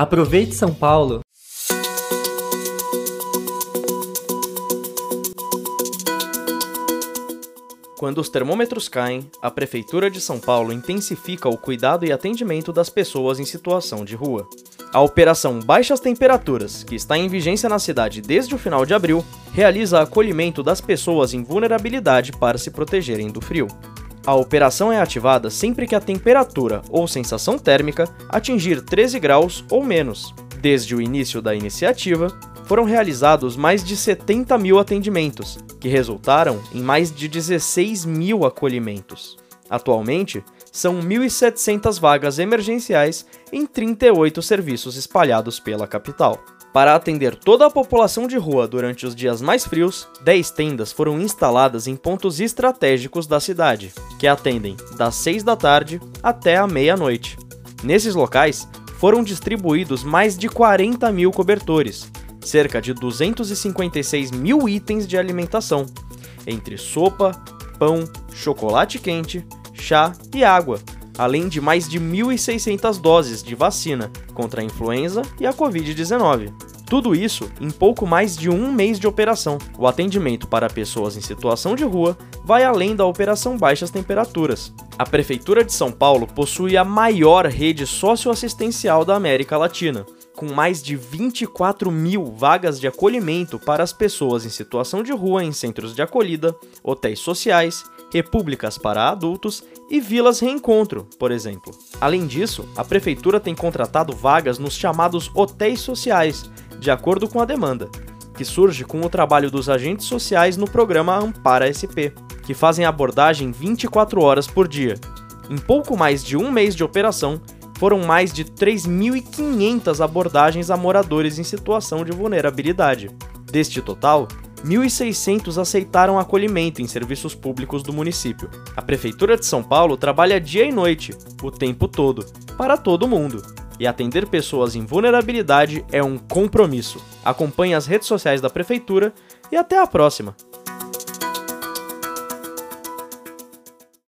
Aproveite São Paulo! Quando os termômetros caem, a Prefeitura de São Paulo intensifica o cuidado e atendimento das pessoas em situação de rua. A Operação Baixas Temperaturas, que está em vigência na cidade desde o final de abril, realiza acolhimento das pessoas em vulnerabilidade para se protegerem do frio. A operação é ativada sempre que a temperatura ou sensação térmica atingir 13 graus ou menos. Desde o início da iniciativa, foram realizados mais de 70 mil atendimentos, que resultaram em mais de 16 mil acolhimentos. Atualmente, são 1.700 vagas emergenciais em 38 serviços espalhados pela capital. Para atender toda a população de rua durante os dias mais frios, 10 tendas foram instaladas em pontos estratégicos da cidade, que atendem das 6 da tarde até a meia-noite. Nesses locais, foram distribuídos mais de 40 mil cobertores, cerca de 256 mil itens de alimentação, entre sopa, pão, chocolate quente, chá e água, além de mais de 1.600 doses de vacina contra a influenza e a Covid-19. Tudo isso em pouco mais de um mês de operação. O atendimento para pessoas em situação de rua vai além da operação Baixas Temperaturas. A Prefeitura de São Paulo possui a maior rede socioassistencial da América Latina com mais de 24 mil vagas de acolhimento para as pessoas em situação de rua em centros de acolhida, hotéis sociais, repúblicas para adultos e vilas reencontro, por exemplo. Além disso, a prefeitura tem contratado vagas nos chamados hotéis sociais, de acordo com a demanda, que surge com o trabalho dos agentes sociais no programa Ampara SP, que fazem abordagem 24 horas por dia. Em pouco mais de um mês de operação, foram mais de 3.500 abordagens a moradores em situação de vulnerabilidade. Deste total, 1.600 aceitaram acolhimento em serviços públicos do município. A Prefeitura de São Paulo trabalha dia e noite, o tempo todo, para todo mundo. E atender pessoas em vulnerabilidade é um compromisso. Acompanhe as redes sociais da Prefeitura e até a próxima!